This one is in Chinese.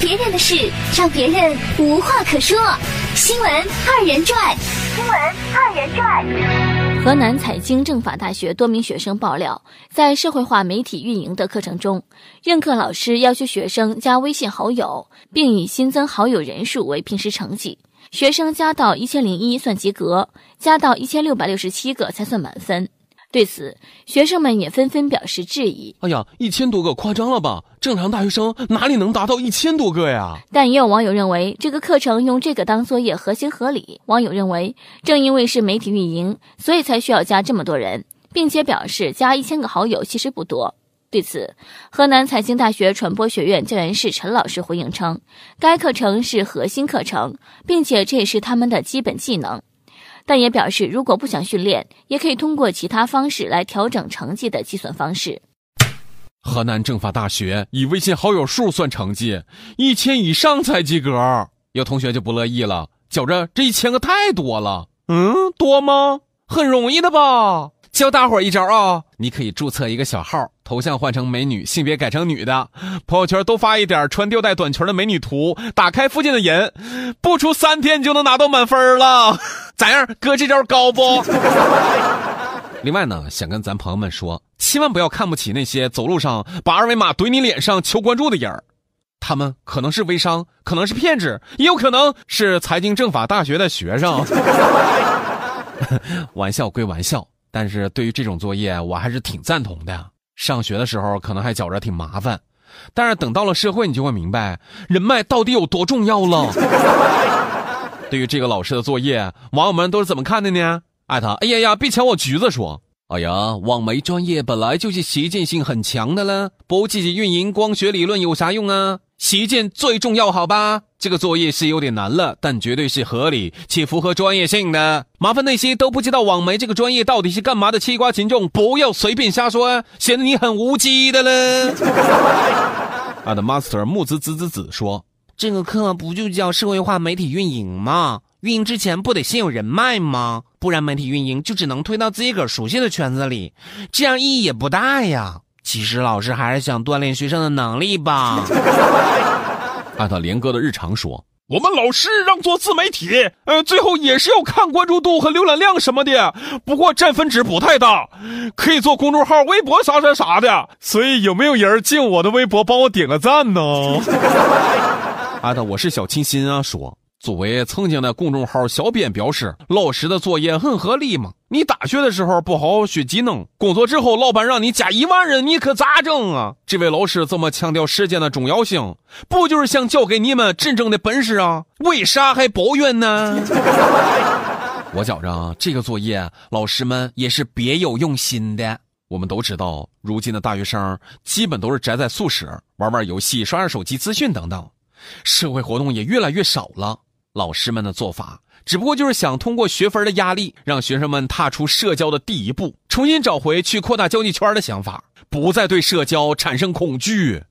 别人的事让别人无话可说。新闻二人转，新闻二人转。河南财经政法大学多名学生爆料，在社会化媒体运营的课程中，任课老师要求学生加微信好友，并以新增好友人数为平时成绩。学生加到一千零一算及格，加到一千六百六十七个才算满分。对此，学生们也纷纷表示质疑。哎呀，一千多个夸张了吧？正常大学生哪里能达到一千多个呀？但也有网友认为，这个课程用这个当作业合情合理。网友认为，正因为是媒体运营，所以才需要加这么多人，并且表示加一千个好友其实不多。对此，河南财经大学传播学院教研室陈老师回应称，该课程是核心课程，并且这也是他们的基本技能。但也表示，如果不想训练，也可以通过其他方式来调整成绩的计算方式。河南政法大学以微信好友数算成绩，一千以上才及格。有同学就不乐意了，觉着这一千个太多了。嗯，多吗？很容易的吧。教大伙一招啊！你可以注册一个小号，头像换成美女，性别改成女的，朋友圈多发一点穿吊带短裙的美女图，打开附近的人，不出三天你就能拿到满分了。咋样，哥这招高不？另外呢，想跟咱朋友们说，千万不要看不起那些走路上把二维码怼你脸上求关注的人儿，他们可能是微商，可能是骗子，也有可能是财经政法大学的学生。玩笑归玩笑。但是对于这种作业，我还是挺赞同的。上学的时候可能还觉着挺麻烦，但是等到了社会，你就会明白人脉到底有多重要了。对于这个老师的作业，网友们都是怎么看的呢？艾特，哎呀呀，别抢我橘子说。哎呀，网媒专业本来就是实践性很强的了，不积极运营，光学理论有啥用啊？实践最重要，好吧？这个作业是有点难了，但绝对是合理且符合专业性的。麻烦那些都不知道网媒这个专业到底是干嘛的吃瓜群众，不要随便瞎说，显得你很无稽的了。啊的 master 木子子子子说：“这个课不就叫社会化媒体运营吗？运营之前不得先有人脉吗？不然媒体运营就只能推到自己个熟悉的圈子里，这样意义也不大呀。其实老师还是想锻炼学生的能力吧。”按照连哥的日常说，我们老师让做自媒体，呃，最后也是要看关注度和浏览量什么的，不过占分值不太大，可以做公众号、微博啥啥啥的。所以有没有人进我的微博帮我点个赞呢？阿达，我是小清新啊，说。作为曾经的公众号小编表示，老师的作业很合理嘛。你大学的时候不好好学技能，工作之后老板让你加一万人，你可咋整啊？这位老师这么强调时间的重要性，不就是想教给你们真正的本事啊？为啥还抱怨呢？我觉着这个作业老师们也是别有用心的。我们都知道，如今的大学生基本都是宅在宿舍，玩玩游戏、刷刷手机资讯等等，社会活动也越来越少了。老师们的做法，只不过就是想通过学分的压力，让学生们踏出社交的第一步，重新找回去扩大交际圈的想法，不再对社交产生恐惧。